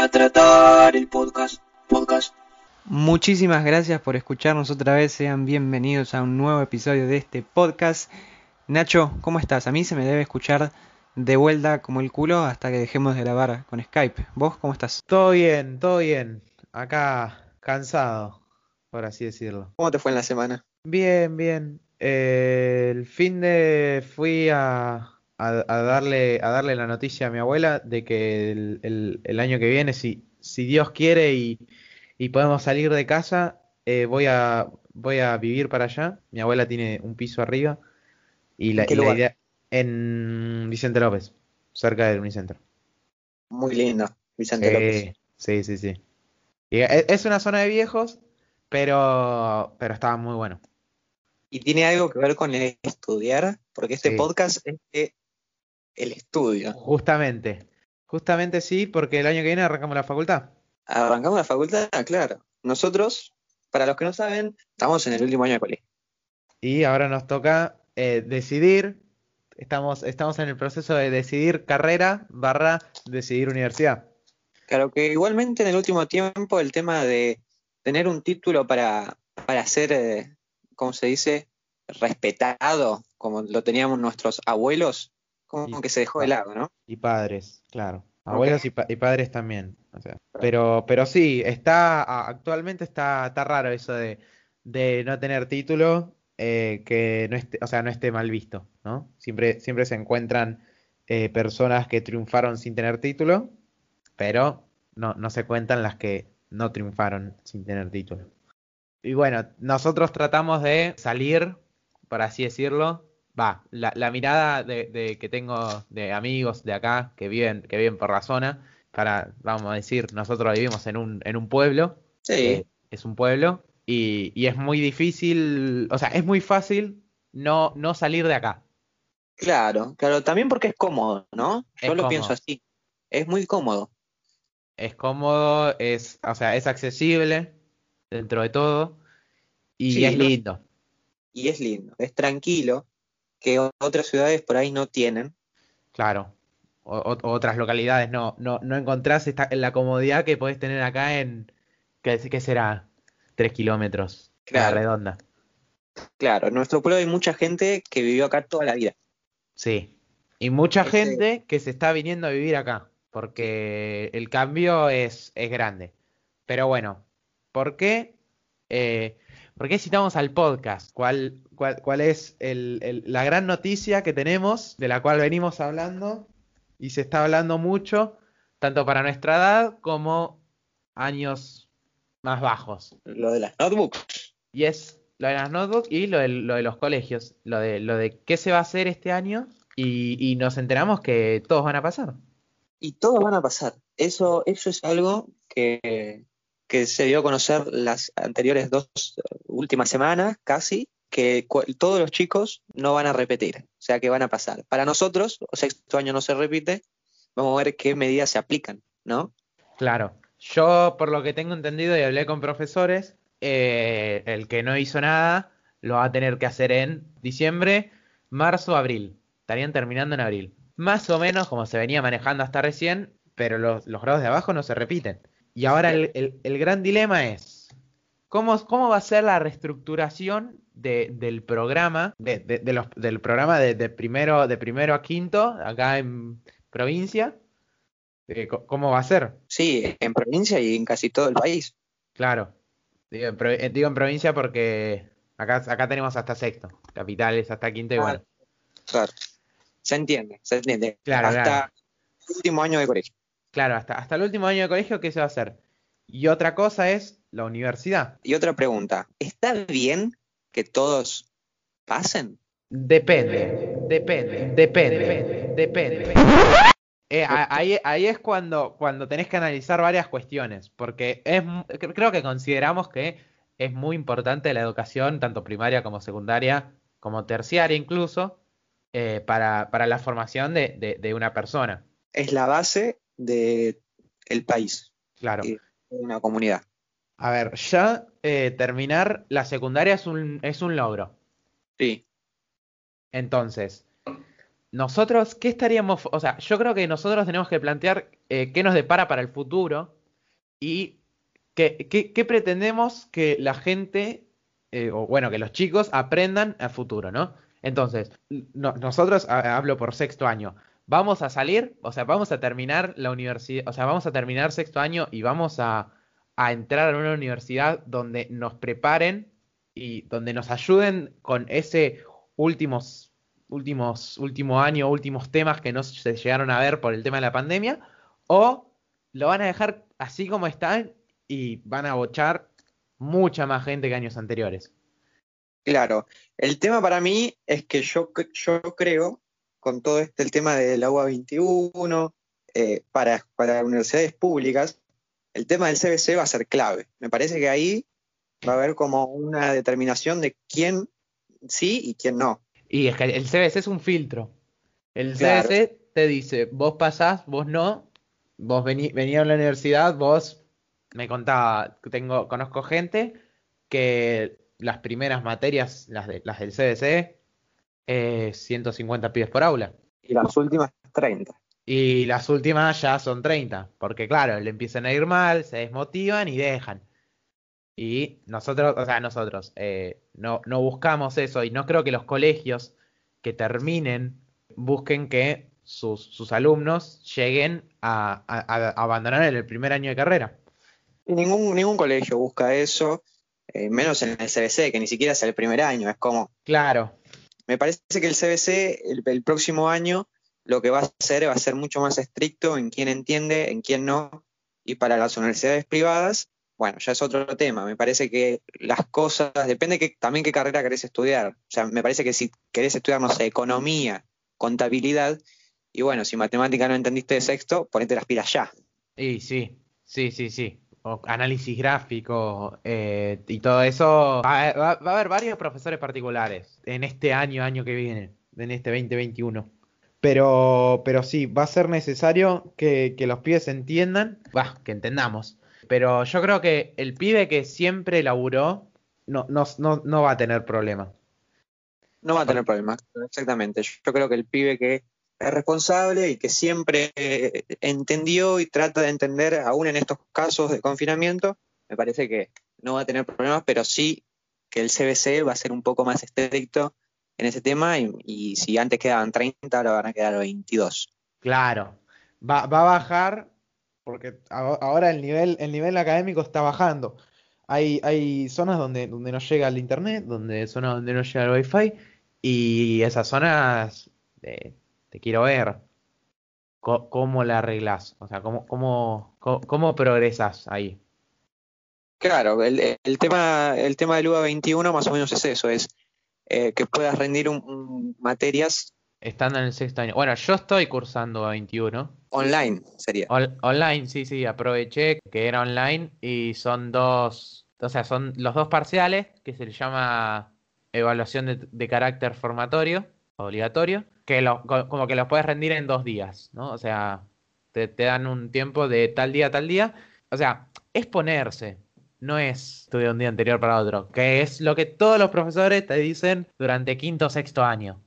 a tratar el podcast, podcast. Muchísimas gracias por escucharnos otra vez. Sean bienvenidos a un nuevo episodio de este podcast. Nacho, ¿cómo estás? A mí se me debe escuchar de vuelta como el culo hasta que dejemos de grabar con Skype. ¿Vos cómo estás? Todo bien, todo bien. Acá cansado, por así decirlo. ¿Cómo te fue en la semana? Bien, bien. Eh, el fin de fui a, a, darle, a darle la noticia a mi abuela de que el, el, el año que viene, si, si Dios quiere y, y podemos salir de casa, eh, voy, a, voy a vivir para allá. Mi abuela tiene un piso arriba. Y la, ¿En qué y la lugar? idea en Vicente López, cerca del Unicentro. Muy lindo, Vicente López. Sí, sí, sí. Y e- es una zona de viejos, pero, pero estaba muy bueno. ¿Y tiene algo que ver con el estudiar? Porque este Sí. podcast es de el estudio. Justamente, justamente sí, porque el año que viene arrancamos la facultad. Arrancamos la facultad, claro. Nosotros, para los que no saben, estamos en el último año de colegio. Y ahora nos toca eh, decidir, estamos, estamos en el proceso de decidir carrera barra decidir universidad. Claro que igualmente en el último tiempo el tema de tener un título para, para ser, eh, ¿cómo se dice? Respetado, como lo teníamos nuestros abuelos, como que se dejó de lado, ¿no? Y padres, claro. Abuelos y, pa- y padres también. o sea. Pero, pero sí, está, actualmente está, está raro eso de, de no tener título, eh, que no esté, o sea, no esté mal visto, ¿no? Siempre, siempre se encuentran eh, personas que triunfaron sin tener título, pero no, no se cuentan las que no triunfaron sin tener título. Y bueno, nosotros tratamos de salir, por así decirlo, va, la, la mirada de, de que tengo de amigos de acá que viven, que viven por la zona, para, vamos a decir, nosotros vivimos en un, en un pueblo, Sí, que es un pueblo, y, y es muy difícil, o sea, es muy fácil no, no salir de acá. claro, claro. También porque es cómodo, ¿no? Yo Es lo pienso así. Es muy cómodo. Es cómodo, es, o sea, es accesible dentro de todo, y Sí, es lindo. y es lindo, es tranquilo, que otras ciudades por ahí no tienen. Claro. O- otras localidades no, no, no encontrás esta, la comodidad que podés tener acá en, ¿qué, qué será? Tres kilómetros a la Claro. redonda. Claro, en nuestro pueblo hay mucha gente que vivió acá toda la vida. Sí. Y mucha Ese- gente que se está viniendo a vivir acá, porque el cambio es, es grande. Pero bueno, ¿por qué? Eh, ¿por qué citamos al podcast? ¿Cuál, cuál, cuál es el- el- la gran noticia que tenemos, de la cual venimos hablando? Y se está hablando mucho, tanto para nuestra edad como años más bajos. Lo de las notebooks. Y es lo de las notebooks y lo de, lo de los colegios. Lo de, lo de qué se va a hacer este año. Y, y nos enteramos que todos van a pasar. Y todos van a pasar. Eso, eso es algo que, que se dio a conocer las anteriores dos eh, últimas semanas, casi, que todos los chicos no van a repetir. O sea, que van a pasar. Para nosotros, sexto año no se repite, vamos a ver qué medidas se aplican, ¿no? Claro. Yo, por lo que tengo entendido y hablé con profesores, eh, el que no hizo nada lo va a tener que hacer en diciembre, marzo, abril. Estarían terminando en abril. Más o menos como se venía manejando hasta recién, pero los, los grados de abajo no se repiten. Y ahora el, el- el gran dilema es, ¿cómo, cómo va a ser la reestructuración de- del programa, de, los- del programa de, primero, de primero a quinto, acá en provincia? Eh, ¿Cómo va a ser? Sí, en provincia y en casi todo el país. Claro. Digo en, pro- eh, digo en provincia porque acá, acá tenemos hasta sexto. Capitales hasta quinto y Ah, bueno. Claro. Se entiende, se entiende. Claro, Hasta claro. el último año de colegio. Claro, hasta, hasta el último año de colegio, ¿qué se va a hacer? Y otra cosa es la universidad. Y otra pregunta, ¿está bien que todos pasen? Depende, depende, depende, depende. Eh, ahí, ahí es cuando, cuando tenés que analizar varias cuestiones, porque es, creo que consideramos que es muy importante la educación, tanto primaria como secundaria, como terciaria incluso, eh, para, para la formación de, de- de una persona. Es la base del país, Claro. De una comunidad. A ver, ya eh, terminar la secundaria es un, es un logro. Sí, Entonces, nosotros, ¿qué estaríamos? O sea, yo creo que nosotros tenemos que plantear eh, qué nos depara para el futuro y qué, qué- qué pretendemos que la gente, eh, o bueno, que los chicos aprendan a futuro, ¿no? Entonces, no- nosotros, a- hablo por sexto año, vamos a salir, o sea, vamos a terminar la universidad, o sea, vamos a terminar sexto año y vamos a, a entrar a una universidad donde nos preparen y donde nos ayuden con ese últimos, últimos, último año, últimos temas que no se llegaron a ver por el tema de la pandemia, o lo van a dejar así como están y van a bochar mucha más gente que años anteriores. Claro, el tema para mí es que yo, yo creo, con todo este el tema del agua 21, eh, para, para universidades públicas, el tema del CBC va a ser clave. Me parece que ahí va a haber como una determinación de quién sí y quién no. Y es que el CBC es un filtro. El Claro. CBC te dice, vos pasás, vos no, vos vení, vení a la universidad, vos me contaba, tengo, conozco gente que las primeras materias, las, de, las del CBC, eh, 150 pibes por aula. Y las últimas 30. Y las últimas ya son 30, porque claro, le empiezan a ir mal, se desmotivan y dejan. Y nosotros, o sea, nosotros eh, no, no buscamos eso y no creo que los colegios que terminen busquen que sus, sus alumnos lleguen a, a- a abandonar el primer año de carrera. Ningún, ningún colegio busca eso, eh, menos en el CBC, que ni siquiera es el primer año. Es como, Claro, me parece que el CBC el, próximo año lo que va a hacer va a ser mucho más estricto en quién entiende, en quién no. Y para las universidades privadas, bueno, ya es otro tema. Me parece que las cosas, depende que, también qué carrera querés estudiar. O sea, me parece que si querés estudiar, no sé, economía, contabilidad, y bueno, si matemática no entendiste de sexto, ponete las pilas ya. y sí, sí, sí, sí. Análisis gráfico eh, y todo eso. Va, a haber varios profesores particulares en este año, año que viene, en este 2021. Pero, pero sí, va a ser necesario que, que los pibes entiendan, que entendamos. Pero yo creo que el pibe que siempre laburó no, no, no, no va a tener problema. No va a tener problemas, exactamente. Yo, creo que el pibe que responsable y que siempre eh, entendió y trata de entender, aún en estos casos de confinamiento, me parece que no va a tener problemas, pero sí que el CBC va a ser un poco más estricto en ese tema y, si antes quedaban 30, ahora van a quedar 22. Claro, va, va a bajar porque ahora el nivel, el nivel académico está bajando. Hay, hay zonas donde, donde no llega el internet, donde zonas donde no llega el wifi y esas zonas eh, te quiero ver co- cómo la arreglas, o sea, cómo, cómo, cómo, cómo progresas ahí. Claro, el, el tema, el tema del UBA 21 más o menos es eso, es eh, que puedas rendir un- un- materias Estando en el sexto año. Bueno, yo estoy cursando a 21. online, sería. On- online, sí, sí, aproveché que era online y son dos, o sea, son los dos parciales que se le llama evaluación de, de carácter formatorio, obligatorio, que lo- co- como que los puedes rendir en dos días, ¿no? O sea, te, te dan un tiempo de tal día a tal día. O sea, es ponerse, no es estudiar un día anterior para otro, que es lo que todos los profesores te dicen durante quinto o sexto año.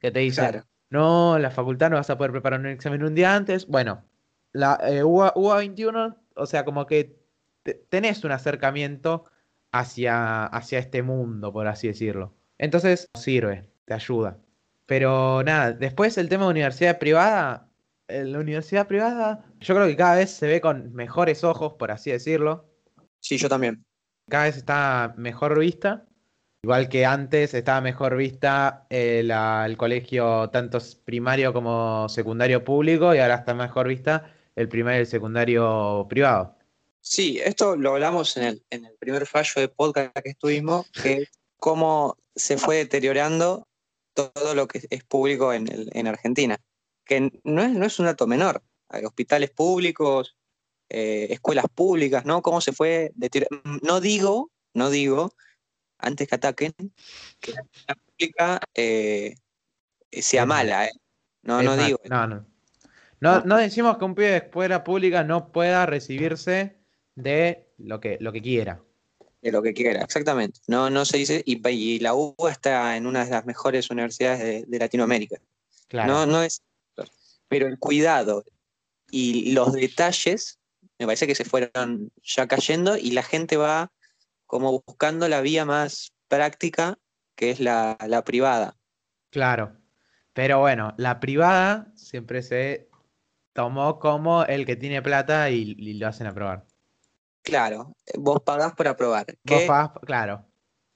Que te dicen, Claro. no, la facultad no vas a poder preparar un examen un día antes. Bueno, la eh, UA, UA 21, o sea, como que te- tenés un acercamiento hacia, hacia este mundo, por así decirlo. Entonces, sirve, te ayuda. Pero nada, después el tema de universidad privada, eh, la universidad privada, yo creo que cada vez se ve con mejores ojos, por así decirlo. Sí, yo también. Cada vez está mejor vista. Igual que antes estaba mejor vista eh, el colegio tanto primario como secundario público y ahora está mejor vista el primario y el secundario privado. Sí, esto lo hablamos en el, en el primer fallo de podcast que estuvimos, que es cómo se fue deteriorando todo lo que es público en, el- en Argentina. Que no es, no es un dato menor. Hay hospitales públicos, eh, escuelas públicas, ¿no? Cómo se fue deteriorando. No digo, no digo, antes que ataquen, que la escuela pública eh, sea mala, ¿eh? No, no digo. No, no. No, no decimos que un pibe de escuela pública no pueda recibirse de lo que, lo que quiera. De lo que quiera, exactamente. No, no se dice, y, y la UBA está en una de las mejores universidades de, de Latinoamérica. Claro. No, no es. Pero el cuidado y los detalles me parece que se fueron ya cayendo y la gente va como buscando la vía más práctica, que es la, la privada. Claro. Pero bueno, la privada siempre se tomó como el que tiene plata y, y lo hacen aprobar. Claro, vos pagás por aprobar. Vos pagás, claro.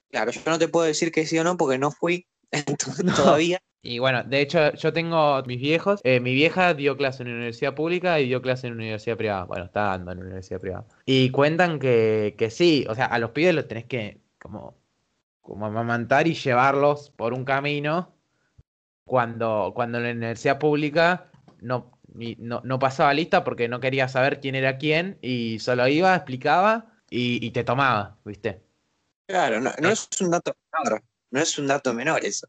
claro, yo no te puedo decir que sí o no porque no fui No. todavía. Y bueno, de hecho, yo tengo mis viejos. eh, mi vieja dio clase en una universidad pública y dio clase en una universidad privada. Bueno, está dando en una universidad privada. Y cuentan que, que sí, o sea, a los pibes los tenés que como, como amamantar y llevarlos por un camino cuando, cuando en la universidad pública no, no, no pasaba lista porque no quería saber quién era quién y solo iba, explicaba y, y te tomaba, ¿viste? Claro, no, no es un dato menor, no es un dato menor eso.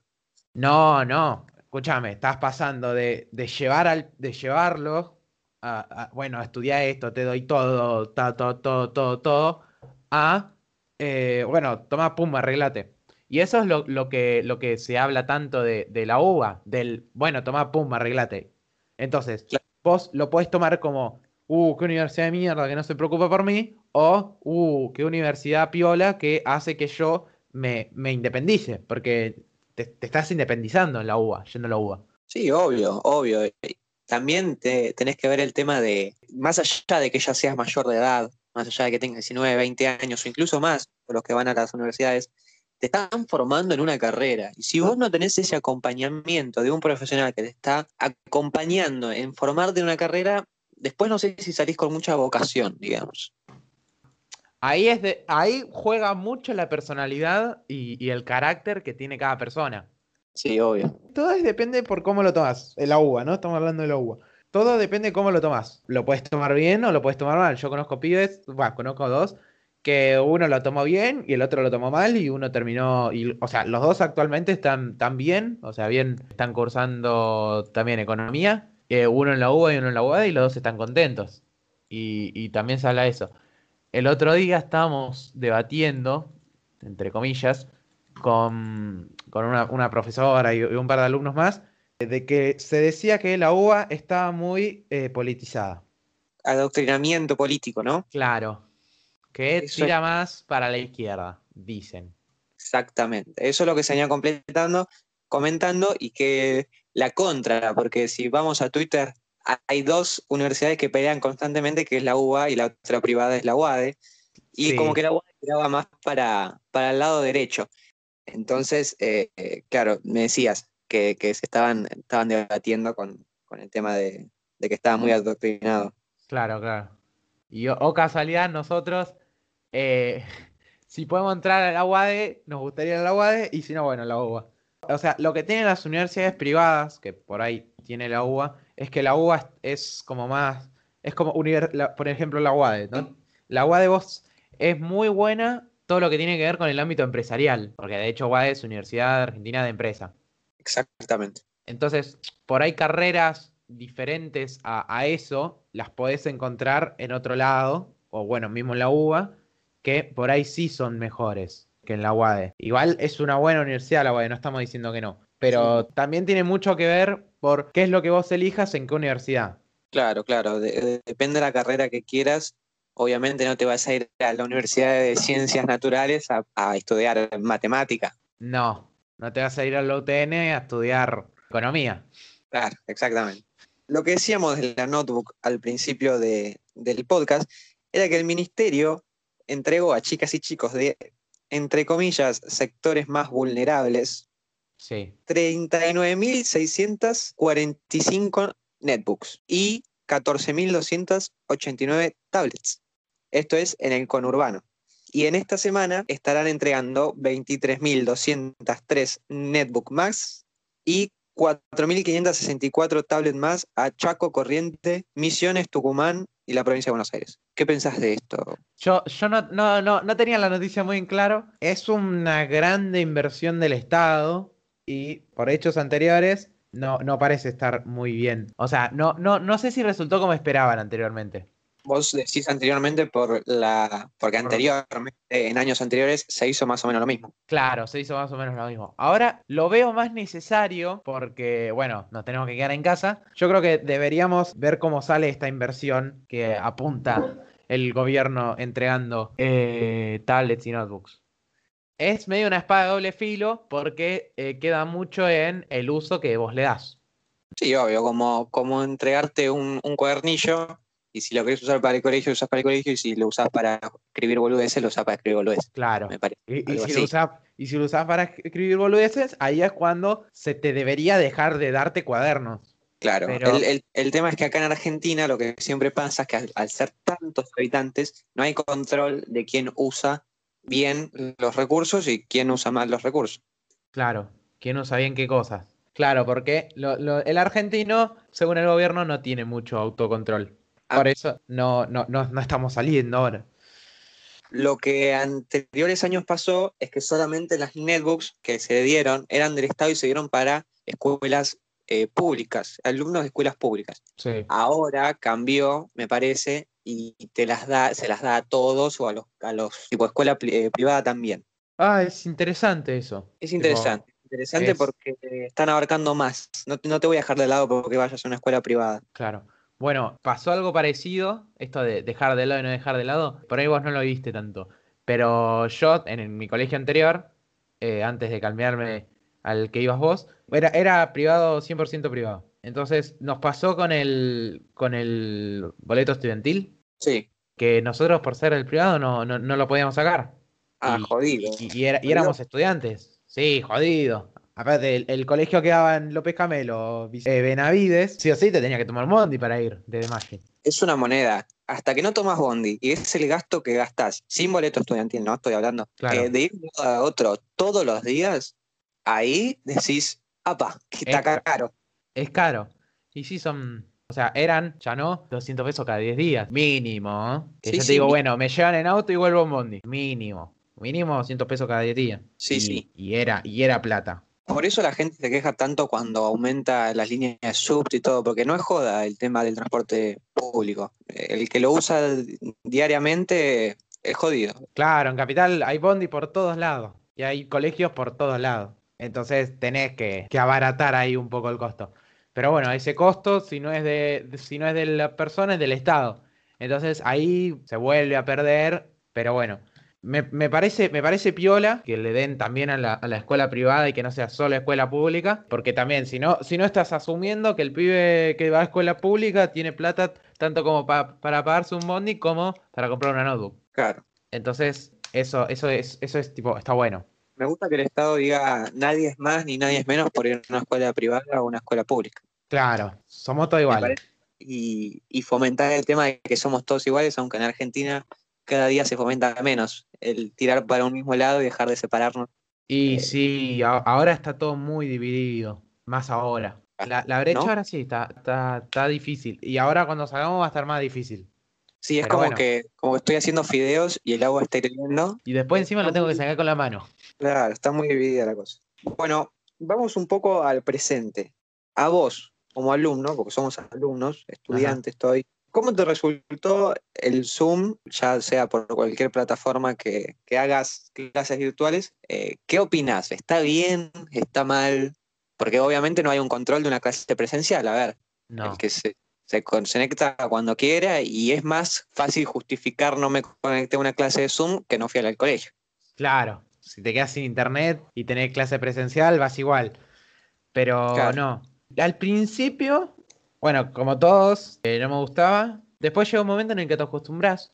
No, no, escúchame, estás pasando de, de llevar al, de llevarlo a, a, bueno, estudia esto, te doy todo, ta- todo, todo, todo, todo, a, eh, bueno, toma, pum, arreglate. Y eso es lo, lo que, lo que se habla tanto de, de la uva, del, bueno, toma, pum, arreglate. Entonces, Claro. vos lo podés tomar como, uh, qué universidad de mierda que no se preocupa por mí, o, uh, qué universidad piola que hace que yo me, me independice, porque te, te estás independizando en la UBA, yendo a la UBA. Sí, obvio, obvio. También te, tenés que ver el tema de, más allá de que ya seas mayor de edad, más allá de que tengas 19, 20 años o incluso más, por los que van a las universidades, te están formando en una carrera. Y si vos no tenés ese acompañamiento de un profesional que te está acompañando en formarte en una carrera, después no sé si salís con mucha vocación, digamos. Ahí, es de, ahí juega mucho la personalidad y, y el carácter que tiene cada persona. Sí, obvio. Todo es- depende por cómo lo tomas. La uva, ¿no? Estamos hablando de la uva. Todo depende de cómo lo tomas. Lo puedes tomar bien o lo puedes tomar mal. Yo conozco pibes, bueno, conozco dos, que uno lo tomó bien y el otro lo tomó mal y uno terminó, y, o sea, los dos actualmente están tan bien, o sea, bien, están cursando también economía, eh, uno en la UBA y uno en la UAD y los dos están contentos. Y, y también se habla de eso. El otro día estábamos debatiendo, entre comillas, con, con una, una profesora y, y un par de alumnos más, de que se decía que la UBA estaba muy eh, politizada. Adoctrinamiento político, ¿no? Claro. Que Eso tira más para la izquierda, dicen. Exactamente. Eso es lo que se venía completando, comentando y que la contra, porque si vamos a Twitter, hay dos universidades que pelean constantemente, que es la UBA y la otra privada es la UADE, y Sí. como que la UADE tiraba más para, para el lado derecho. Entonces, eh, claro, me decías que, que se estaban, estaban debatiendo con, con el tema de, de que estaba muy adoctrinado. Claro, claro. Y o, casualidad, nosotros, eh, si podemos entrar a la UADE, nos gustaría ir a la UADE, y si no, bueno, la UBA. O sea, lo que tienen las universidades privadas, que por ahí tiene la UBA, es que la UBA es, como más, es como, la- por ejemplo, la UADE, ¿no? La UADE vos es muy buena todo lo que tiene que ver con el ámbito empresarial, porque de hecho UADE es Universidad Argentina de Empresa. Exactamente. Entonces, por ahí carreras diferentes a, a eso las podés encontrar en otro lado, o bueno, mismo en la UBA, que por ahí sí son mejores que en la UADE. Igual es una buena universidad la UADE, no estamos diciendo que no, pero también tiene mucho que ver por qué es lo que vos elijas en qué universidad. Claro, claro. de- de- depende de la carrera que quieras. Obviamente no te vas a ir a la Universidad de Ciencias Naturales a, a estudiar matemática. No, no te vas a ir a la UTN a estudiar economía. Claro, exactamente. Lo que decíamos de la notebook al principio de- del podcast era que el ministerio entregó a chicas y chicos de, entre comillas, sectores más vulnerables, Sí, 39.645 netbooks y 14.289 tablets. Esto es en el conurbano. Y en esta semana estarán entregando 23.203 netbook más y 4.564 tablets más a Chaco, Corriente, Misiones, Tucumán y la provincia de Buenos Aires. ¿Qué pensás de esto? Yo, yo no, no, no, no tenía la noticia muy en claro. Es una grande inversión del Estado y por hechos anteriores no, no parece estar muy bien. O sea, no, no, no sé si resultó como esperaban anteriormente. Vos decís anteriormente por la, porque anteriormente, en años anteriores, se hizo más o menos lo mismo. Claro, se hizo más o menos lo mismo. Ahora lo veo más necesario porque, bueno, nos tenemos que quedar en casa. Yo creo que deberíamos ver cómo sale esta inversión que apunta el gobierno entregando eh, tablets y notebooks. Es medio una espada de doble filo porque eh, queda mucho en el uso que vos le das. Sí, obvio, como, como entregarte un, un cuadernillo y si lo querés usar para el colegio, lo usás para el colegio, y si lo usás para escribir boludeces, lo usás para escribir boludeces. Claro. Me parece. Y, si lo usás, y si lo usás para escribir boludeces, ahí es cuando se te debería dejar de darte cuadernos. Claro, Pero- el, el- el tema es que acá en Argentina lo que siempre pasa es que al, al ser tantos habitantes, no hay control de quién usa bien los recursos y quién usa mal los recursos. Claro, ¿quién no sabía en qué cosas? Claro, porque lo- lo- el argentino, según el gobierno, no tiene mucho autocontrol. Ah. Por eso no, no, no, no estamos saliendo ahora. Lo que anteriores años pasó es que solamente las netbooks que se dieron eran del Estado y se dieron para escuelas eh, públicas, alumnos de escuelas públicas. Sí. Ahora cambió, me parece, y te las da, se las da a todos o a los, a los tipo escuela eh, privada también. Ah, es interesante eso. Es Tipo, interesante, interesante es- porque están abarcando más. No, no te voy a dejar de lado porque vayas a una escuela privada. Claro. Bueno, pasó algo parecido, esto de dejar de lado y no dejar de lado. Por ahí vos no lo viste tanto. Pero yo, en, mi colegio anterior, eh, antes de cambiarme al que ibas vos, era, era privado, 100% privado. Entonces nos pasó con el, con el boleto estudiantil, Sí. que nosotros por ser el privado no, no, no lo podíamos sacar. Ah, Y- jodido. Y, y era- y éramos estudiantes. Sí, jodido. Aparte, el, el colegio quedaba en López Camelo, eh, Benavides. Sí o sí te tenía que tomar Mondi para ir de Maggi. Es una moneda. Hasta que no tomas bondi y es el gasto que gastás sin boleto estudiantil, no estoy hablando, Claro. eh, de ir a otro todos los días, ahí decís, apa, que está Es ca- caro. Es caro. Y sí son. O sea, eran, ya no, 200 pesos cada 10 días. Mínimo. ¿eh? Que Sí, yo sí, te digo, bueno, me llevan en auto y vuelvo en Mondi. Mínimo. Mínimo 200 pesos cada 10 días. Sí, y, sí. Y era, y era plata. Por eso la gente se queja tanto cuando aumenta las líneas de subte y todo, porque no es joda el tema del transporte público. El que lo usa diariamente es jodido. Claro, en Capital hay bondi por todos lados. Y hay colegios por todos lados. Entonces tenés que, que abaratar ahí un poco el costo. Pero bueno, ese costo, si no es de, si no es de la persona, es del Estado. Entonces ahí se vuelve a perder. Pero bueno, me, me parece, me parece piola que le den también a la, a la escuela privada y que no sea solo escuela pública. Porque también, si no, si no estás asumiendo que el pibe que va a escuela pública tiene plata tanto como pa- para pagarse un bondi como para comprar una notebook. Claro. Entonces, eso, eso es, eso es tipo, está bueno. Me gusta que el Estado diga nadie es más ni nadie es menos por ir a una escuela privada o una escuela pública. Claro, somos todos iguales. Y, y fomentar el tema de que somos todos iguales, aunque en Argentina cada día se fomenta menos el tirar para un mismo lado y dejar de separarnos. Y Eh, sí, a- ahora está todo muy dividido, más ahora. La, la brecha ¿no? ahora sí está, está, está difícil. Y ahora cuando salgamos va a estar más difícil. Sí, es Pero como bueno. que como que estoy haciendo fideos y el agua está hirviendo. Y después encima lo tengo que sacar con la mano. Claro, está muy dividida la cosa. Bueno, vamos un poco al presente. A vos, como alumno, porque somos alumnos, estudiantes, estoy. ¿Cómo te resultó el Zoom, ya sea por cualquier plataforma que, que hagas clases virtuales? Eh, ¿Qué opinás? ¿Está bien? ¿Está mal? Porque obviamente no hay un control de una clase presencial. A ver, No. el que se, se conecta cuando quiera y es más fácil justificar no me conecté a una clase de Zoom que no fui al colegio. Claro, si te quedas sin internet y tenés clase presencial, vas igual. Pero Claro. no. Al principio, bueno, como todos, eh, no me gustaba. Después llega un momento en el que te acostumbras.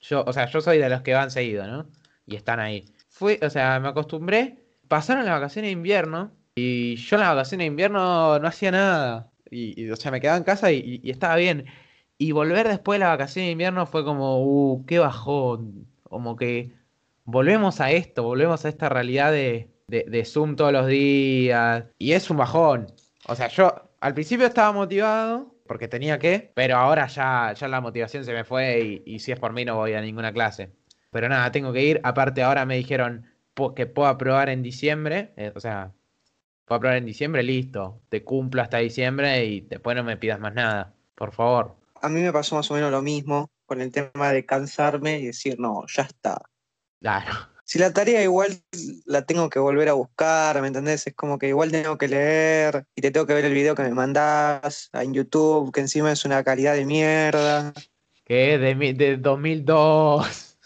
Yo, o sea, yo soy de los que van seguido, ¿no? Y están ahí. Fui, o sea, me acostumbré. Pasaron las vacaciones de invierno y yo en las vacaciones de invierno no hacía nada. Y, o sea, me quedaba en casa y, y estaba bien. Y volver después de las vacaciones de invierno fue como, uh, qué bajón. Como que volvemos a esto, volvemos a esta realidad de, de- de Zoom todos los días. Y es un bajón. O sea, yo al principio estaba motivado porque tenía que, pero ahora ya, ya la motivación se me fue y, y si es por mí no voy a ninguna clase. Pero nada, tengo que ir. Aparte ahora me dijeron que puedo aprobar en diciembre. eh, o sea, puedo aprobar en diciembre, listo. Te cumplo hasta diciembre y después no me pidas más nada. Por favor. a mí me pasó más o menos lo mismo con el tema de cansarme y decir, no, ya está. Claro. Si la tarea igual la tengo que volver a buscar, ¿me entendés? Es como que igual tengo que leer y te tengo que ver el video que me mandás en YouTube, que encima es una calidad de mierda. Que de, mi- de 2002.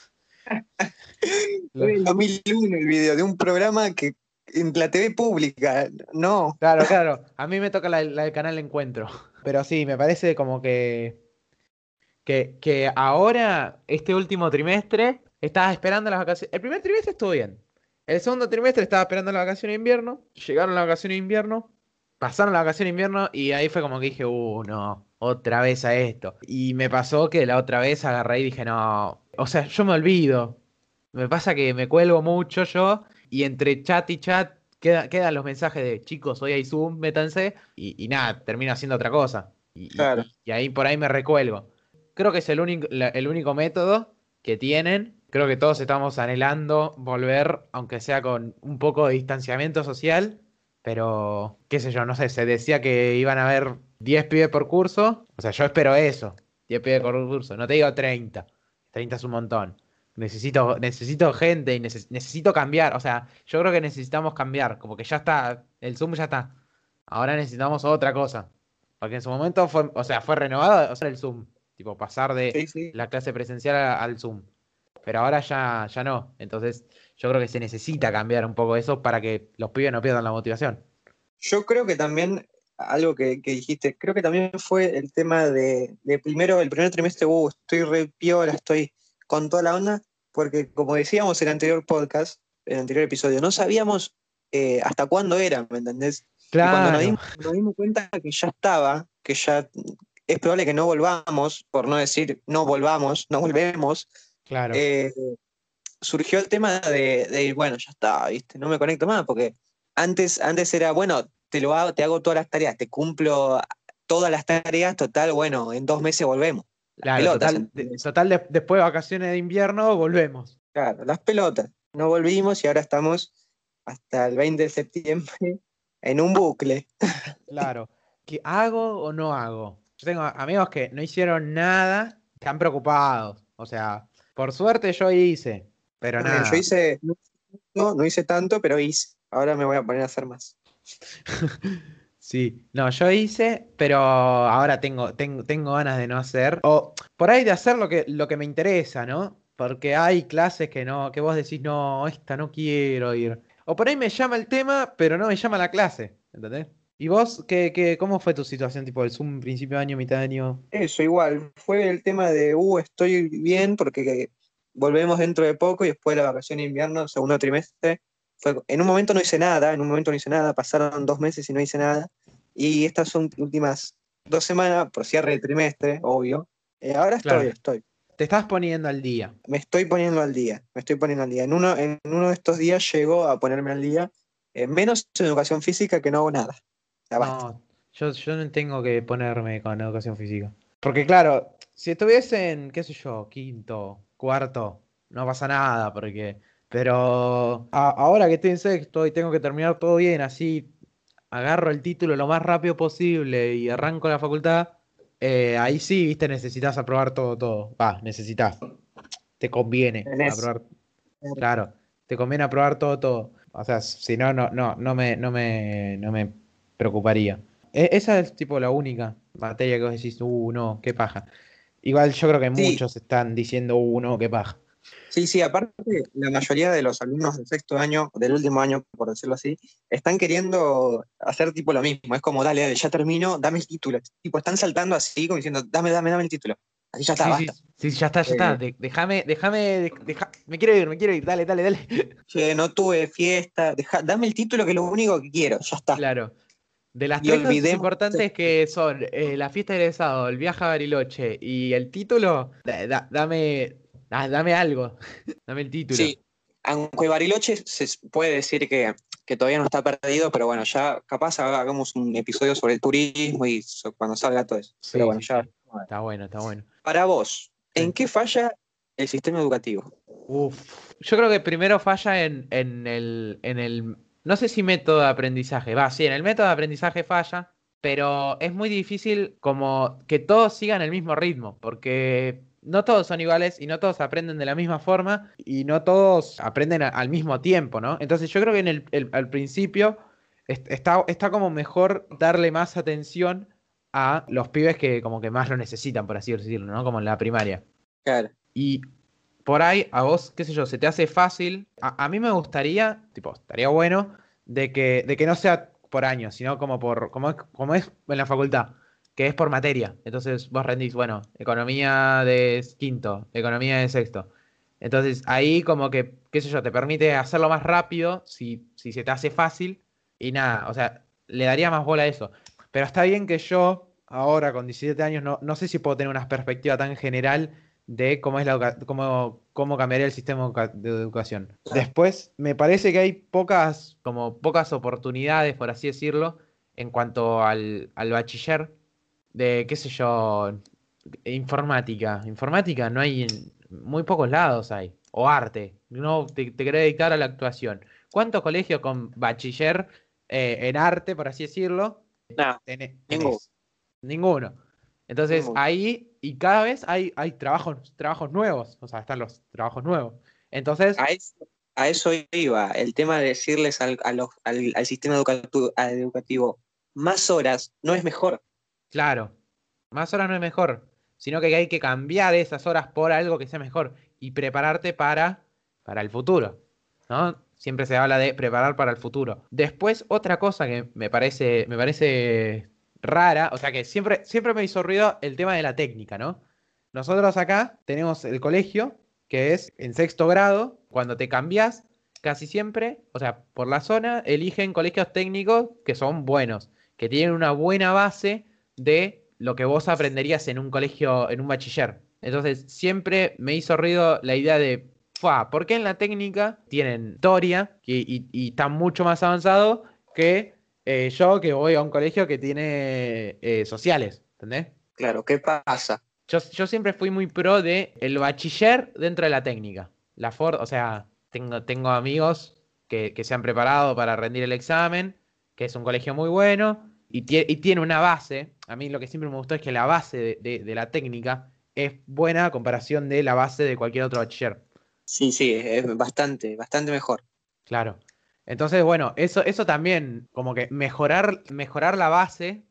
Fue en 2001 el video de un programa que en la TV pública, no. Claro, claro. A mí me toca la, la del canal Encuentro. Pero sí, me parece como que, que, que ahora, este último trimestre, estaba esperando las vacaciones. El primer trimestre estuvo bien. El segundo trimestre estaba esperando las vacaciones de invierno. Llegaron las vacaciones de invierno. Pasaron las vacaciones de invierno y ahí fue como que dije, uh, no, otra vez a esto. Y me pasó que la otra vez agarré y dije, no, o sea, yo me olvido. Me pasa que me cuelgo mucho yo y entre chat y chat queda- quedan los mensajes de chicos, hoy hay Zoom, métanse, y, y nada, termino haciendo otra cosa. Y, y- Claro. y ahí por ahí me recuelgo. Creo que es el único, la- el único método que tienen. Creo que todos estamos anhelando volver, aunque sea con un poco de distanciamiento social, pero qué sé yo, no sé, se decía que iban a haber 10 pibes por curso, o sea, yo espero eso, 10 pibes por curso, no te digo 30, 30 es un montón. Necesito, necesito gente y neces- necesito cambiar. O sea, yo creo que necesitamos cambiar. Como que ya está, el Zoom ya está. Ahora necesitamos otra cosa. Porque en su momento fue, o sea, fue renovado o sea, el Zoom. Tipo, pasar de Sí, sí. la clase presencial al Zoom. Pero ahora ya, ya no. Entonces, yo creo que se necesita cambiar un poco eso para que los pibes no pierdan la motivación. Yo creo que también, algo que, que dijiste, creo que también fue el tema de, de primero, el primer trimestre, uh, estoy re piola, estoy con toda la onda, porque como decíamos en el anterior podcast, en el anterior episodio, no sabíamos eh, hasta cuándo era, ¿me entendés? Y cuando nos dimos, nos dimos cuenta que ya estaba, que ya es probable que no volvamos, por no decir no volvamos, no volvemos, claro. eh, surgió el tema de, de, bueno, ya está, ¿viste? No me conecto más, porque antes, antes era, bueno, te lo hago, te hago todas las tareas, te cumplo todas las tareas, total, bueno, en dos meses volvemos. Las Claro, pelotas, total, total de- después de vacaciones de invierno volvemos. Claro, las pelotas. No volvimos y ahora estamos hasta el 20 de septiembre en un bucle. Claro. ¿Qué hago o no hago? Yo tengo amigos que no hicieron nada, están preocupados. O sea, por suerte yo hice, pero También, nada. Yo hice, no, no hice tanto, pero hice. Ahora me voy a poner a hacer más. Sí, no, yo hice, pero ahora tengo, tengo, tengo ganas de no hacer. O por ahí de hacer lo que, lo que me interesa, ¿no? Porque hay clases que no, que vos decís, no, esta no quiero ir. O por ahí me llama el tema, pero no me llama la clase, ¿entendés? ¿Y vos qué, qué, cómo fue tu situación? Tipo, el Zoom principio de año, mitad de año. Eso, igual. Fue el tema de, uh, estoy bien porque volvemos dentro de poco y después de la vacación de invierno, segundo trimestre. Fue, en un momento no hice nada, en un momento no hice nada, pasaron dos meses y no hice nada. Y estas son últimas dos semanas, por cierre de trimestre, obvio. eh, ahora estoy, Claro. estoy. Te estás poniendo al día. Me estoy poniendo al día, me estoy poniendo al día. En uno, en uno de estos días llego a ponerme al día, eh, menos en educación física que no hago nada. Ya basta. No, yo, yo no tengo que ponerme con educación física. Porque claro, si estuviese en, qué sé yo, quinto, cuarto, no pasa nada, porque... Pero a- ahora que estoy en sexto y tengo que terminar todo bien, así agarro el título lo más rápido posible y arranco la facultad, eh, ahí sí, viste, necesitas aprobar todo, todo. Va, necesitas. Te conviene aprobar. Claro, te conviene aprobar todo, todo. O sea, si no, no, no, no me, no me, no me preocuparía. E- esa es tipo la única materia que vos decís, uh, no, qué paja. Igual yo creo que Sí. muchos están diciendo, uh, no, qué paja. Sí, sí, aparte, la mayoría de los alumnos del sexto año, del último año, por decirlo así, están queriendo hacer tipo lo mismo. Es como, dale, dale, ya termino, dame el título. Tipo, están saltando así, como diciendo, dame, dame, dame el título. Así ya está, Sí, basta. sí, sí, ya está, ya está. Eh. De- déjame, déjame, deja- me quiero ir, me quiero ir, dale, dale, dale. Che, no tuve fiesta, deja- dame el título que es lo único que quiero, ya está. Claro. De las Y tres cosas olvidemos- importantes que son eh, la fiesta de egresado, el viaje a Bariloche y el título, da- da- dame, da- dame algo. dame el título. Sí, aunque Bariloche se puede decir que, que todavía no está perdido, pero bueno, ya capaz hagamos un episodio sobre el turismo y so- cuando salga todo eso. Sí, pero bueno, ya. Está bueno, está bueno. Para vos, ¿en qué falla el sistema educativo? Uf, yo creo que primero falla en, en el, en el, no sé si método de aprendizaje, va, sí, en el método de aprendizaje falla, pero es muy difícil como que todos sigan el mismo ritmo, porque no todos son iguales y no todos aprenden de la misma forma y no todos aprenden a- al mismo tiempo, ¿no? Entonces yo creo que en el, el- al principio est- está, está como mejor darle más atención a los pibes que como que más lo necesitan, por así decirlo, ¿no? Como en la primaria. Claro. Y por ahí, a vos, qué sé yo, se te hace fácil. A, mí me gustaría, tipo, estaría bueno de que, de que no sea por año, sino como por, como es, como es en la facultad, que es por materia. Entonces vos rendís, bueno, economía de quinto, economía de sexto. Entonces ahí como que, qué sé yo, te permite hacerlo más rápido si, si se te hace fácil. Y nada, o sea, le daría más bola a eso. Pero está bien que yo, ahora con 17 años, no, no sé si puedo tener una perspectiva tan general de cómo es la cómo, cómo cambiaría el sistema de educación. Después, me parece que hay pocas, como pocas oportunidades, por así decirlo, en cuanto al, al bachiller de, qué sé yo, informática. Informática no hay en muy pocos lados hay. O arte. No te, te querés dedicar a la actuación. ¿Cuántos colegios con bachiller eh, en arte, por así decirlo, No, Ninguno. tenés. Ninguno. Entonces Ninguno. ahí, y cada vez hay, hay trabajos, trabajos nuevos, o sea, están los trabajos nuevos. Entonces, a eso, a eso iba. El tema de decirles al, a los- al, al sistema educativo, educativo más horas no es mejor. claro, más horas no es mejor, sino que hay que cambiar esas horas por algo que sea mejor y prepararte para, para el futuro, ¿no? Siempre se habla de preparar para el futuro. Después, otra cosa que me parece, me parece rara, o sea que siempre, siempre me hizo ruido el tema de la técnica, ¿no? Nosotros acá tenemos el colegio, que es en sexto grado, cuando te cambias, casi siempre, o sea, por la zona, eligen colegios técnicos que son buenos, que tienen una buena base de lo que vos aprenderías en un colegio, en un bachiller. Entonces, siempre me hizo ruido la idea de, "Fua, ¿por qué en la técnica tienen historia y, y- mucho más avanzado que eh, yo que voy a un colegio que tiene eh, sociales? ¿Entendés? Claro, ¿qué pasa? Yo, yo siempre fui muy pro de el bachiller dentro de la técnica. La for- o sea, tengo, tengo amigos que, que se han preparado para rendir el examen, que es un colegio muy bueno y, tie- y tiene una base. A mí lo que siempre me gustó es que la base de, de- de la técnica es buena a comparación de la base de cualquier otro bachiller. Sí, sí, es bastante, bastante mejor. Claro. Entonces, bueno, eso, eso también, como que mejorar, mejorar la base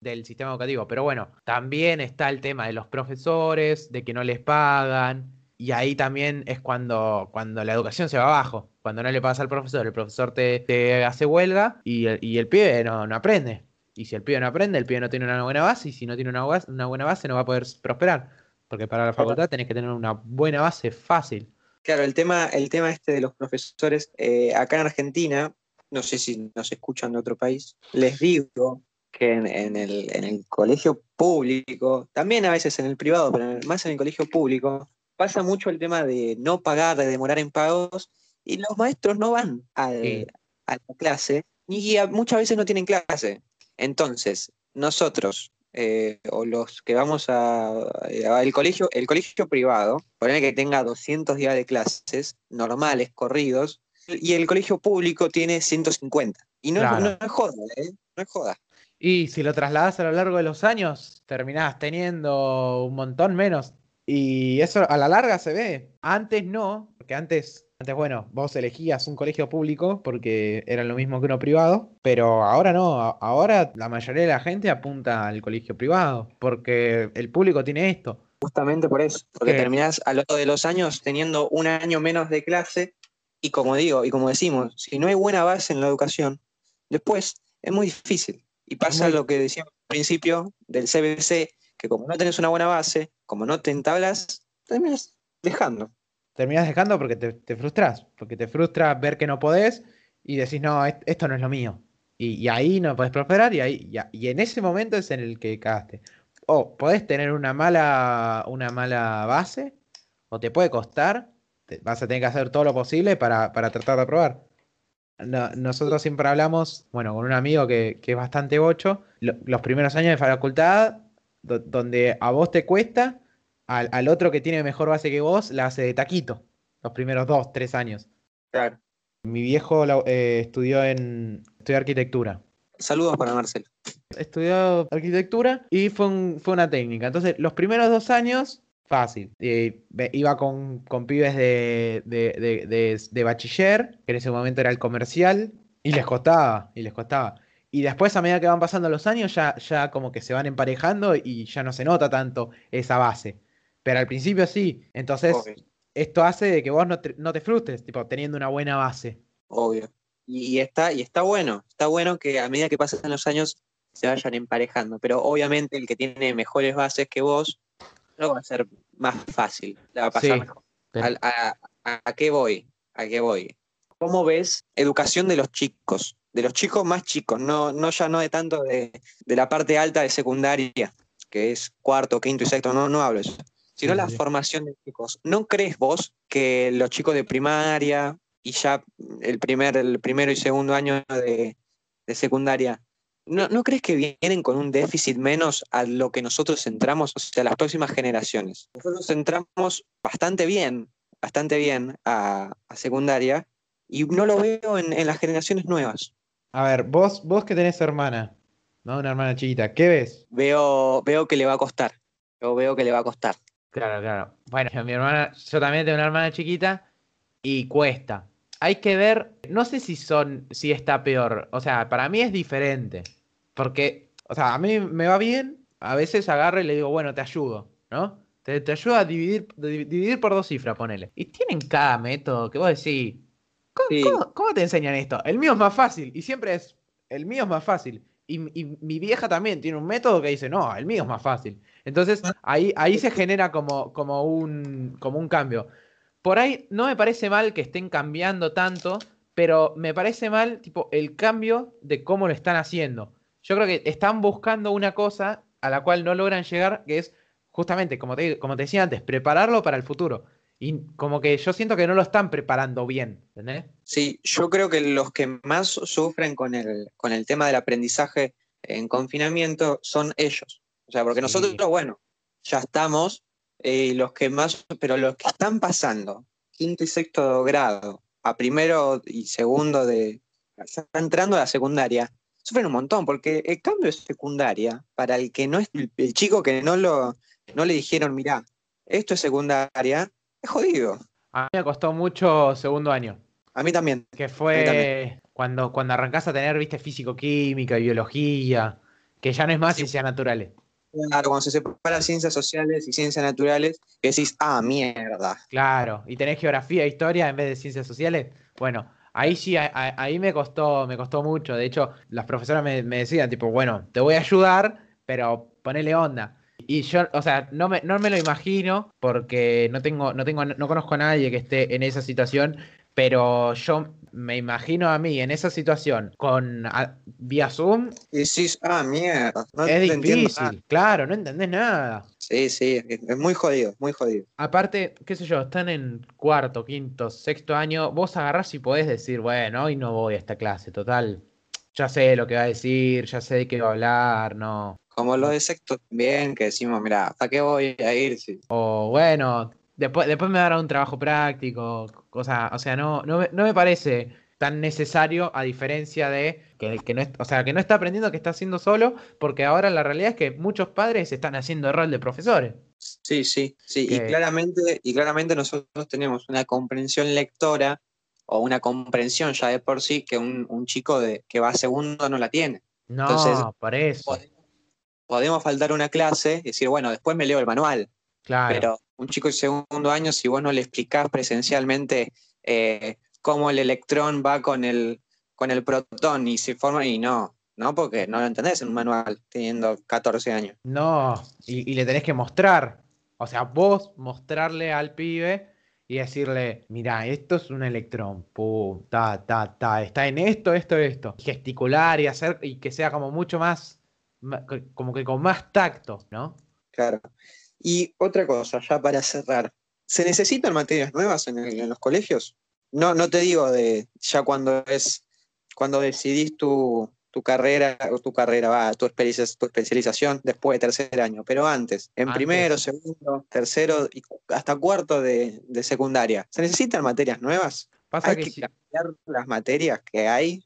del sistema educativo. Pero bueno, también está el tema de los profesores, de que no les pagan. Y ahí también es cuando, cuando la educación se va abajo. Cuando no le pagas al profesor, el profesor te, te hace huelga y el, y el pibe no, no aprende. Y si el pibe no aprende, el pibe no tiene una buena base. Y si no tiene una, una buena base, no va a poder prosperar. Porque para la facultad tenés que tener una buena base fácil. Claro, el tema, el tema este de los profesores, eh, acá en Argentina, no sé si nos escuchan de otro país, les digo que en, en el, en el colegio público, también a veces en el privado, pero más en el colegio público, pasa mucho el tema de no pagar, de demorar en pagos, y los maestros no van al- Sí. a la clase, y a- muchas veces no tienen clase. Entonces, nosotros, eh, o los que vamos a, a el colegio, el colegio privado, poner que tenga 200 días de clases normales, corridos, y el colegio público tiene 150. Y no, no es joda, ¿eh? No es joda. Y si lo trasladas a lo largo de los años, terminás teniendo un montón menos. Y eso a la larga se ve. Antes no, porque antes, antes bueno, vos elegías un colegio público porque era lo mismo que uno privado, pero ahora no, ahora la mayoría de la gente apunta al colegio privado, porque el público tiene esto. Justamente por eso. Porque ¿Qué? terminás a lo largo de los años teniendo un año menos de clase, y como digo, y como decimos, si no hay buena base en la educación, después es muy difícil. Y pasa lo que decíamos al principio del CBC, que como no tenés una buena base, como no te entablas, terminas dejando. Terminás dejando porque te, frustras, porque te frustra ver que no podés y decís, no, est- esto no es lo mío. Y, ahí no podés prosperar y, ahí, y, en ese momento es en el que cagaste. O podés tener una mala, una mala base, o te puede costar, vas a tener que hacer todo lo posible para, para tratar de aprobar. No- nosotros siempre hablamos, bueno, con un amigo que, que es bastante bocho, lo- los primeros años de facultad, do- donde a vos te cuesta, al, al otro que tiene mejor base que vos, la hace de taquito, los primeros dos, tres años. Claro. Mi viejo eh, estudió en estudió arquitectura. Saludos para Marcelo. estudió arquitectura y fue, un- fue una técnica. Entonces, los primeros dos años, fácil. Eh, iba con, con pibes de, de, de- de- de bachiller, que en ese momento era el comercial, y les costaba, y les costaba. Y después, a medida que van pasando los años, ya, ya como que se van emparejando y ya no se nota tanto esa base. Pero al principio sí. Entonces, Obvio. esto hace de que vos no te, no te frustres, tipo, teniendo una buena base. Obvio. Y, y está, y está bueno, está bueno que a medida que pasan los años se vayan emparejando, pero obviamente el que tiene mejores bases que vos no va a ser más fácil, la va a pasar Sí, mejor. pero- A, a- a qué voy? ¿A qué voy? ¿Cómo ves educación de los chicos? De los chicos más chicos, no, no ya no de tanto de, de la parte alta de secundaria, que es cuarto, quinto y sexto, no, no hablo de eso, sino Sí, la sí, formación de chicos. ¿No crees vos que los chicos de primaria y ya el, primer, el primero y segundo año de, de secundaria, ¿no, ¿no crees que vienen con un déficit menos a lo que nosotros entramos, o sea, las próximas generaciones? Nosotros entramos bastante bien, bastante bien a, a secundaria y no lo veo en, en las generaciones nuevas. A ver, vos, vos que tenés hermana, ¿no? Una hermana chiquita, ¿qué ves? Veo, veo que le va a costar. Yo veo que le va a costar. Claro, claro. Bueno, mi hermana, yo también tengo una hermana chiquita y cuesta. Hay que ver, no sé si son, si está peor. O sea, para mí es diferente. Porque, o sea, a mí me va bien, a veces agarro y le digo, bueno, te ayudo, ¿no? Te, te ayudo a dividir, di- dividir por dos cifras, ponele. Y tienen cada método que vos decís, ¿cómo, Sí. cómo- cómo te enseñan esto? El mío es más fácil y siempre es, el mío es más fácil. Y, y mi vieja también tiene un método que dice, no, el mío es más fácil. Entonces, ahí, ahí se genera como, como, un, como un cambio. Por ahí no me parece mal que estén cambiando tanto, pero me parece mal, tipo, el cambio de cómo lo están haciendo. Yo creo que están buscando una cosa a la cual no logran llegar, que es justamente, como te, como te decía antes, prepararlo para el futuro. Y como que yo siento que no lo están preparando bien, ¿entendés? Sí, yo creo que los que más sufren con el, con el tema del aprendizaje en confinamiento son ellos. O sea, porque Sí. nosotros, bueno, ya estamos, eh, los que más, pero los que están pasando quinto y sexto grado a primero y segundo de, ya entrando a la secundaria, sufren un montón, porque el cambio de secundaria, para el que no es, el chico que no lo, no le dijeron, mirá, esto es secundaria, jodido. A mí me costó mucho segundo año. A mí también. Que fue cuando, cuando arrancás a tener, viste, físico-química, biología, que ya no es más Sí. ciencias naturales. Claro, cuando se separa ciencias sociales y ciencias naturales, que decís, ah, mierda. Claro, y tenés geografía e historia en vez de ciencias sociales. Bueno, ahí sí, a- a- ahí me costó, me costó mucho. De hecho, las profesoras me, me decían, tipo, bueno, te voy a ayudar, pero ponele onda. Y yo, o sea, no me, no me lo imagino porque no tengo, no tengo, no conozco a nadie que esté en esa situación, pero yo me imagino a mí en esa situación con a- vía Zoom Y decís, ah, mierda. No es difícil, nada. claro, no entendés nada. Sí, sí, es es muy jodido, muy jodido. Aparte, qué sé yo, están en cuarto, quinto, sexto año, vos agarrás y podés decir, bueno, hoy no voy a esta clase, total, ya sé lo que va a decir, ya sé de qué va a hablar, no. Como los de sexto también, que decimos, mira, ¿para qué voy a ir? si-?" O bueno, después, después me dará un trabajo práctico, cosa, o sea, no, no, me, no me parece tan necesario a diferencia de que que no es, o sea, que no está aprendiendo, que está haciendo solo, porque ahora la realidad es que muchos padres están haciendo el rol de profesores. Sí, sí, sí. Y claramente, y claramente nosotros tenemos una comprensión lectora o una comprensión ya de por sí que un, un chico de, que va segundo no la tiene. No, Entonces, por eso, Podemos, podemos faltar una clase y decir, bueno, después me leo el manual. claro. Pero un chico de segundo año, si vos no le explicás presencialmente eh, cómo el electrón va con el, con el protón y se forma, y no, no, porque no lo entendés en un manual teniendo 14 años. No, y, y le tenés que mostrar. O sea, vos mostrarle al pibe y decirle, mira, esto es un electrón, pum, ta, ta, ta, está en esto, esto, esto. Y gesticular y hacer, y que sea como mucho más, como que con más tacto, ¿no? Claro. Y otra cosa, ya para cerrar, ¿se necesitan materias nuevas en, el- en los colegios? No, no te digo de ya cuando es, cuando decidís tu, tu carrera, o tu carrera, va, tu, tu especialización después de tercer año, pero antes, en Antes. primero, segundo, tercero y hasta cuarto de, de secundaria, ¿se necesitan materias nuevas? Pasa ¿Hay que que si- cambiar las materias que hay?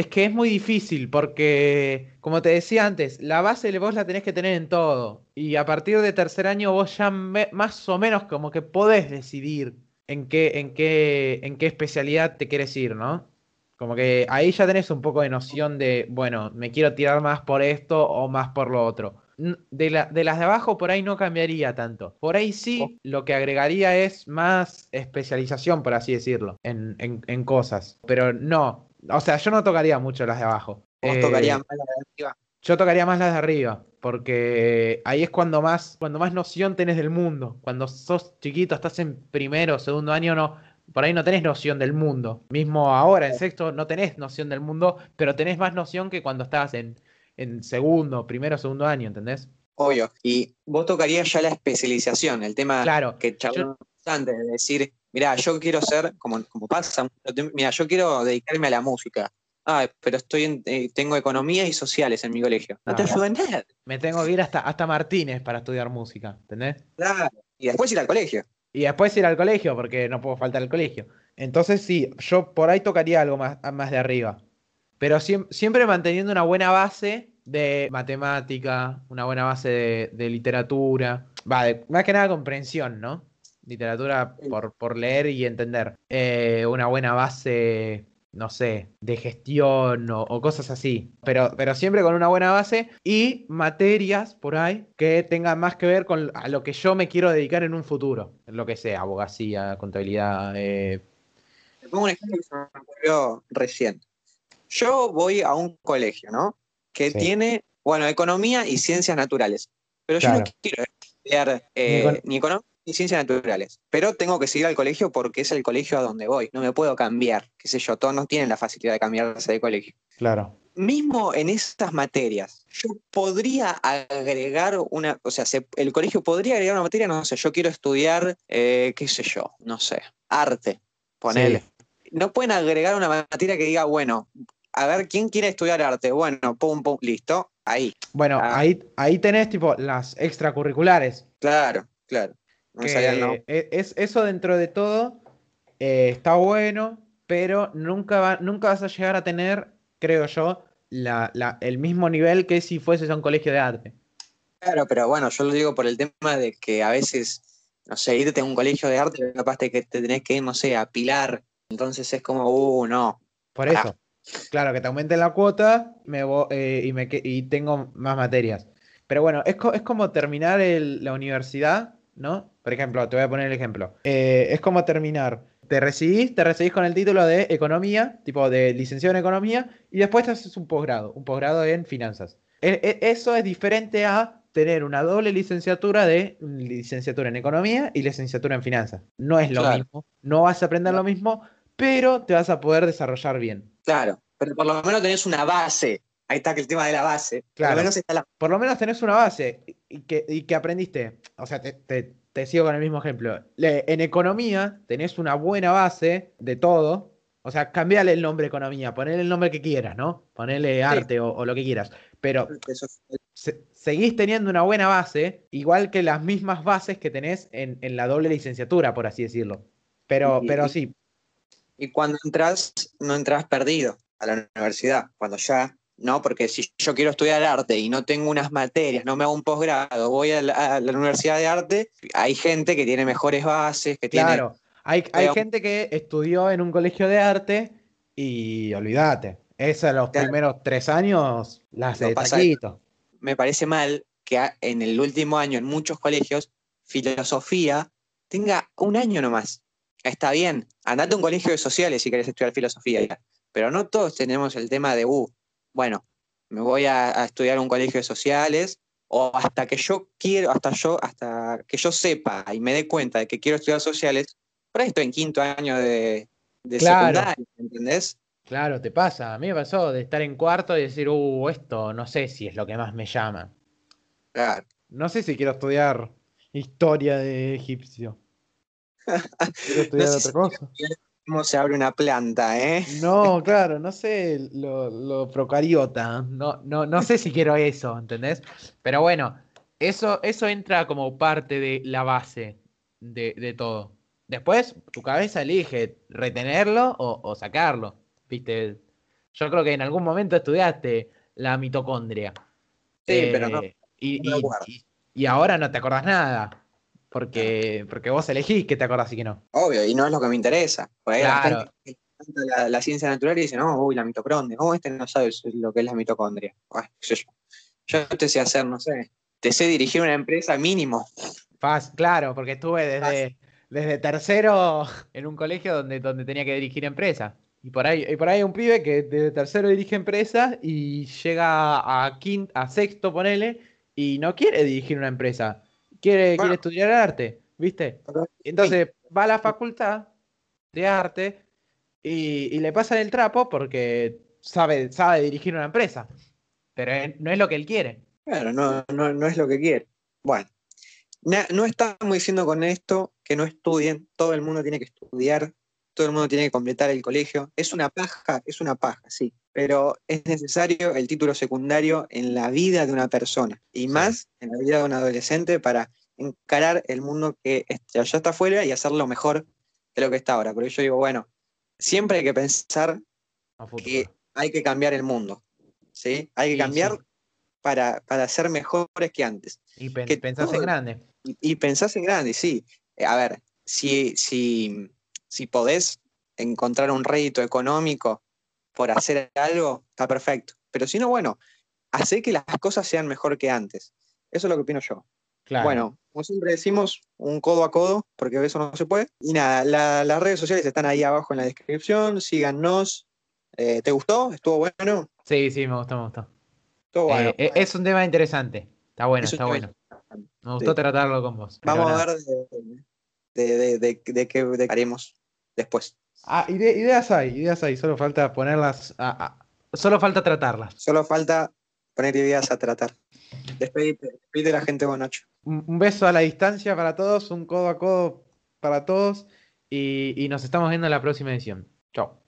Es que es muy difícil porque, como te decía antes, la base vos la tenés que tener en todo. Y a partir de tercer año vos ya me- más o menos como que podés decidir en qué, en qué, en qué especialidad te quieres ir, ¿no? Como que ahí ya tenés un poco de noción de, bueno, me quiero tirar más por esto o más por lo otro. De, la- de las de abajo por ahí no cambiaría tanto. Por ahí sí, lo que agregaría es más especialización, por así decirlo, en, en- en cosas. Pero no, o sea, yo no tocaría mucho las de abajo. Vos Eh, tocarías más la de arriba. yo tocaría más las de arriba, porque ahí es cuando más, cuando más noción tenés del mundo. Cuando sos chiquito, estás en primero, segundo año, no, por ahí no tenés noción del mundo. Mismo ahora, en sexto, no tenés noción del mundo, pero tenés más noción que cuando estabas en, en segundo, primero, segundo año, ¿entendés? Obvio. Y vos tocarías ya la especialización, el tema Claro, que charlamos antes, de decir, mira, yo quiero ser, como, como pasa, mira, yo quiero dedicarme a la música. Ah, pero estoy en- eh, tengo economía y sociales en mi colegio. No te Ah. ayuda en nada. me tengo que ir hasta, hasta Martínez para estudiar música, ¿entendés? Claro. Y después ir al colegio. Y después ir al colegio, porque no puedo faltar al colegio. Entonces sí, yo por ahí tocaría algo más, más de arriba. Pero siem- siempre manteniendo una buena base de matemática, una buena base de, de literatura. Va, de- más que nada comprensión, ¿no? Literatura por, por leer y entender. Eh, una buena base, no sé, de gestión o, o cosas así. Pero, pero siempre con una buena base y materias por ahí que tengan más que ver con a lo que yo me quiero dedicar en un futuro. Lo que sea, abogacía, contabilidad. eh, Te pongo un ejemplo que se me ocurrió recién. Yo voy a un colegio, ¿no? Que Sí. tiene, bueno, economía y ciencias naturales. Pero yo no quiero estudiar eh, Ni econ- ni economía ni ciencias naturales. Pero tengo que seguir al colegio porque es el colegio a donde voy. No me puedo cambiar. Qué sé yo, todos no tienen la facilidad de cambiarse de colegio. claro. Mismo en estas materias, yo podría agregar una, o sea, se- el colegio podría agregar una materia, no sé, yo quiero estudiar, eh, qué sé yo, no sé, arte, ponele. No pueden agregar una materia que diga, bueno, a ver, ¿quién quiere estudiar arte? Bueno, pum, pum, listo, ahí. Bueno, Ah. ahí, ahí tenés tipo las extracurriculares. Claro, claro. No que e- es, eso dentro de todo eh, está bueno, pero nunca, va- nunca vas a llegar a tener, creo yo, la, la- el mismo nivel que si fueses a un colegio de arte. Claro, pero bueno, yo lo digo por el tema de que a veces, no sé, irte a un colegio de arte, capaz de que te tenés que ir, no sé, a pilar. Entonces es como, uh, no. Por Ah. eso. Claro, que te aumenten la cuota me vo- eh, y, me, y tengo más materias. Pero bueno, es, co- es como terminar el- la universidad, ¿no? Por ejemplo, te voy a poner el ejemplo. Eh, es como terminar. Te recibís, te recibís con el título de economía, tipo de licenciado en economía, y después te haces un posgrado, un posgrado en finanzas. E- e- eso es diferente a tener una doble licenciatura de licenciatura en economía y licenciatura en finanzas. No es lo Claro. mismo, no vas a aprender lo mismo, pero te vas a poder desarrollar bien. Claro, pero por lo menos tenés una base. Ahí está que el tema de la base. Claro. Por lo menos está la. por lo menos tenés una base y que, y que aprendiste. O sea, te, te- te sigo con el mismo ejemplo. Le- en economía tenés una buena base de todo. O sea, cambiale el nombre economía, ponele el nombre que quieras, ¿no? Ponele arte o, o lo que quieras. Pero se- seguís teniendo una buena base, igual que las mismas bases que tenés en, en la doble licenciatura, por así decirlo. Pero, Y- pero sí, Y cuando entras, no entras perdido a la universidad. Cuando ya. No, porque si yo quiero estudiar arte y no tengo unas materias, no me hago un posgrado, voy a la, a la universidad de arte, hay gente que tiene mejores bases, que tiene. Claro, hay, hay gente que estudió en un colegio de arte y olvídate. Esa los Claro. primeros tres años la hace Lo de pasa- me parece mal que en el último año en muchos colegios filosofía tenga un año nomás. Está bien, andate a un colegio de sociales si querés estudiar filosofía, pero no todos tenemos el tema de, uh, bueno, me voy a, a estudiar un colegio de sociales o hasta que yo quiero, hasta yo, hasta que yo sepa y me dé cuenta de que quiero estudiar sociales, por ahí estoy en quinto año de, de Claro. secundaria, ¿entendés? Claro, te pasa. A mí me pasó de estar en cuarto y decir, uh, esto no sé si es lo que más me llama. Claro. No sé si quiero estudiar historia de egipcio. Quiero estudiar sé otra si- cosa. ¿Cómo se abre una planta, eh? No, claro, no sé lo, lo procariota. No, no, no sé si quiero eso, ¿entendés? Pero bueno, eso, eso entra como parte de la base de, de todo. Después, tu cabeza elige retenerlo o, o sacarlo. ¿Viste? Yo creo que en algún momento estudiaste la mitocondria. Sí, pero no. Eh, Y, no y- y ahora no te acordás nada. Porque, porque vos elegís que te acordás y que no. Obvio, y no es lo que me interesa. Porque Claro. la, la ciencia natural y dice, no, uy, la mitocondria. Oh, este no sabe lo que es la mitocondria. Bueno, sé yo. Yo te sé hacer, no sé, te sé dirigir una empresa mínimo. Faz- claro, porque estuve desde, desde tercero en un colegio donde, donde tenía que dirigir empresas. Y por ahí, y por ahí hay un pibe que desde tercero dirige empresas y llega a quinto, a sexto, ponele, y no quiere dirigir una empresa. Quiere, Bueno. quiere estudiar arte, ¿viste? Entonces va a la facultad de arte y, y le pasan el trapo porque sabe, sabe dirigir una empresa. Pero no es lo que él quiere. Claro, no, no, no es lo que quiere. Bueno, na- no estamos diciendo con esto que no estudien, todo el mundo tiene que estudiar, todo el mundo tiene que completar el colegio. Es una paja, es una paja, sí, pero es necesario el título secundario en la vida de una persona y más en la vida de un adolescente para encarar el mundo que ya está afuera y hacerlo mejor de lo que está ahora. Porque yo digo, bueno, siempre hay que pensar que hay que cambiar el mundo, ¿sí? Hay que Sí, cambiar sí. Para, para ser mejores que antes. Y pen- que pensás en grande. Y, y pensás en grande, sí. A ver, si, si, si podés encontrar un rédito económico por hacer algo, está perfecto. Pero si no, bueno, hacer que las cosas sean mejor que antes. Eso es lo que opino yo. Claro. Bueno, como siempre decimos, un codo a codo, porque eso no se puede. Y nada, la- las redes sociales están ahí abajo en la descripción, síganos. Eh, ¿Te gustó? ¿Estuvo bueno? Sí, sí, me gustó, me gustó. Estuvo bueno. Eh, eh, es un tema interesante. Está bueno, Es está bueno. Me gustó Sí. tratarlo con vos. Vamos a ver de, de qué haremos después. Ah, ide- ideas hay, ideas hay. Solo falta ponerlas. a- a- solo falta tratarlas. Solo falta poner ideas a tratar. Despedite, despedite la gente. Un, un beso a la distancia para todos, un codo a codo para todos. Y, y nos estamos viendo en la próxima edición. Chao.